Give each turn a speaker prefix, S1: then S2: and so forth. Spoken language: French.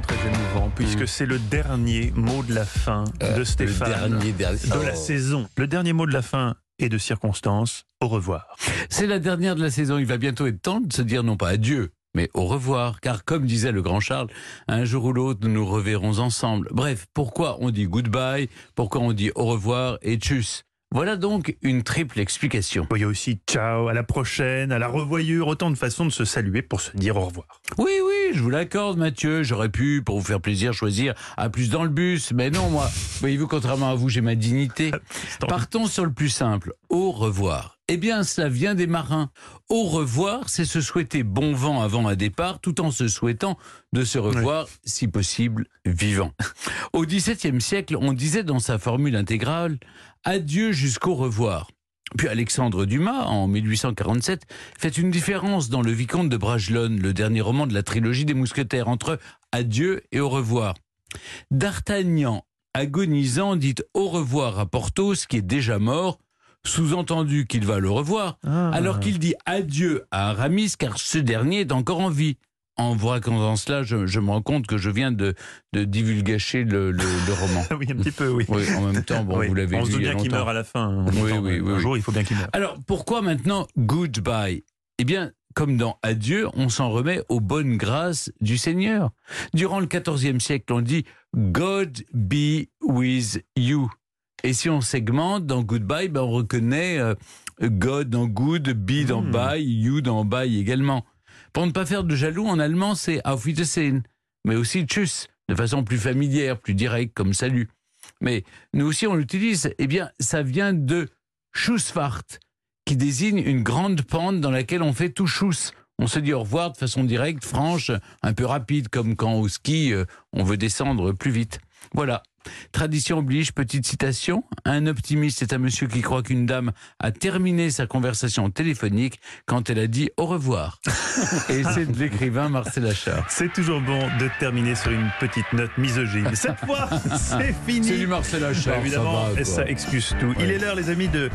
S1: très émouvant puisque c'est le dernier mot de la fin
S2: Euh,
S1: de Stéphane
S2: Le dernier, dernier.
S1: de la
S2: Oh.
S1: saison. Le dernier mot de la fin est de circonstance. Au revoir.
S2: C'est la dernière de la saison. Il va bientôt être temps de se dire non pas adieu, mais au revoir. Car comme disait le grand Charles, un jour ou l'autre, nous nous reverrons ensemble. Bref, pourquoi on dit goodbye, pourquoi on dit au revoir et tchuss? Voilà donc une triple explication.
S1: Il y a aussi ciao, à la prochaine, à la revoyure, autant de façons de se saluer pour se dire au revoir.
S2: Oui, oui, je vous l'accorde, Mathieu. J'aurais pu, pour vous faire plaisir, choisir à plus dans le bus. Mais non, moi, voyez-vous, contrairement à vous, j'ai ma dignité. Partons sur le plus simple. Au revoir. Eh bien, cela vient des marins. Au revoir, c'est se souhaiter bon vent avant un départ, tout en se souhaitant de se revoir, si possible, vivant. Au XVIIe siècle, on disait dans sa formule intégrale Adieu jusqu'au revoir. Puis Alexandre Dumas, en 1847, fait une différence dans Le Vicomte de Bragelonne, le dernier roman de la trilogie des Mousquetaires, entre adieu et au revoir. D'Artagnan, agonisant, dit au revoir à Porthos, qui est déjà mort, sous-entendu qu'il va le revoir,
S1: Ah.
S2: alors qu'il dit adieu à Aramis, car ce dernier est encore en vie. En vous racontant cela, je, je me rends compte que je viens de, de divulgacher le, le- le roman.
S1: Oui, un petit peu, oui.
S2: Oui, en même temps, bon,
S1: Oui.
S2: vous l'avez
S1: On
S2: vu
S1: se
S2: a
S1: bien qu'il meurt à la fin. hein.
S2: Oui, oui, oui,
S1: Un jour, il faut bien qu'il meure.
S2: Alors, pourquoi maintenant goodbye? Eh bien, comme dans Adieu, on s'en remet aux bonnes grâces du Seigneur. Durant le XIVe siècle, on dit God be with you. Et si on segmente dans Goodbye, ben on reconnaît euh, God dans Good, Be dans. Bye, You dans Bye également. Pour ne pas faire de jaloux, en allemand, c'est Auf Wiedersehen, mais aussi Tschüss, de façon plus familière, plus directe, comme salut. Mais nous aussi, on l'utilise. Eh bien, ça vient de Schussfahrt, qui désigne une grande pente dans laquelle on fait tout chousse. On se dit au revoir de façon directe, franche, un peu rapide, comme quand au ski, euh, on veut descendre plus vite. Voilà. Tradition oblige, petite citation. Un optimiste est un monsieur qui croit qu'une dame a terminé sa conversation téléphonique quand elle a dit au revoir. Et c'est de l'écrivain Marcel Achard.
S1: C'est toujours bon de terminer sur une petite note misogyne. Cette fois, c'est fini.
S2: C'est du Marcel Achard.
S1: Bah, évidemment,
S2: ça va,
S1: ça excuse tout. Il est l'heure, les amis, de